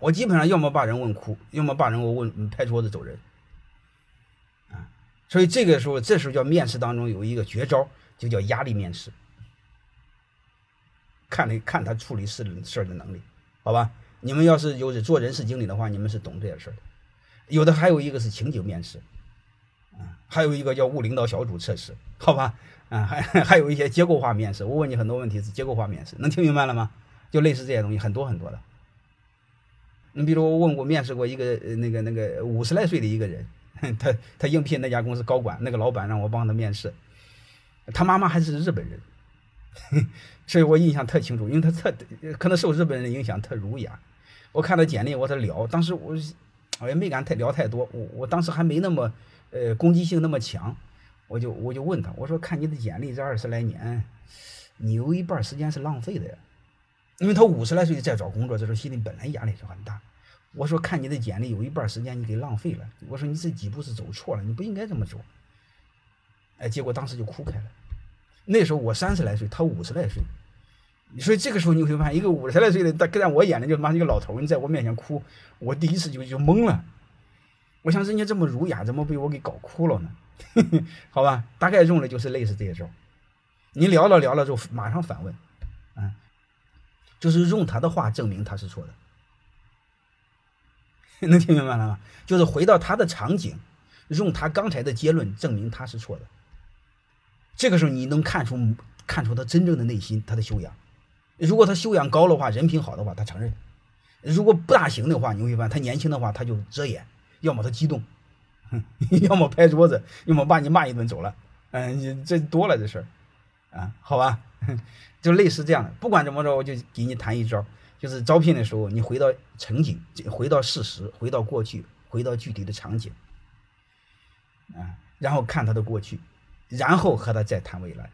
我基本上要么把人问哭，要么把人我问拍桌子走人，啊，所以这个时候，这时候叫面试当中有一个绝招，就叫压力面试，看你看他处理事事儿的能力，好吧？你们要是有做人事经理的话，你们是懂这些事儿的。有的还有一个是情景面试，啊，还有一个叫物领导小组测试，好吧？啊，还还有一些结构化面试，我问你很多问题是结构化面试，能听明白了吗？就类似这些东西，很多很多的。你比如我问过面试过一个那个那个五十来岁的一个人，他他应聘那家公司高管，那个老板让我帮他面试，他妈妈还是日本人，所以我印象特清楚，因为他特可能受日本人的影响特儒雅。我看他简历，我他聊，当时我我也没敢太聊太多，我我当时还没那么呃攻击性那么强，我就我就问他，我说看你的简历这二十来年，你有一半时间是浪费的呀。因为他五十来岁在找工作，这时候心里本来压力就很大。我说看你的简历，有一半时间你给浪费了。我说你这几步是走错了，你不应该这么走。哎，结果当时就哭开了。那时候我三十来岁，他五十来岁。所以这个时候你会发现，一个五十来岁的，在在我眼里就妈一个老头，你在我面前哭，我第一次就就懵了。我想人家这么儒雅，怎么被我给搞哭了呢？好吧，大概用的就是类似这些招。你聊了聊了之后，马上反问，就是用他的话证明他是错的，能听明白了吗？就是回到他的场景，用他刚才的结论证明他是错的。这个时候你能看出看出他真正的内心，他的修养。如果他修养高的话，人品好的话，他承认；如果不大行的话，你会发现他年轻的话他就遮掩，要么他激动，要么拍桌子，要么把你骂一顿走了。嗯，这多了这事儿啊，好吧。就类似这样的，不管怎么着，我就给你谈一招，就是招聘的时候，你回到场景，回到事实，回到过去，回到具体的场景，啊，然后看他的过去，然后和他再谈未来。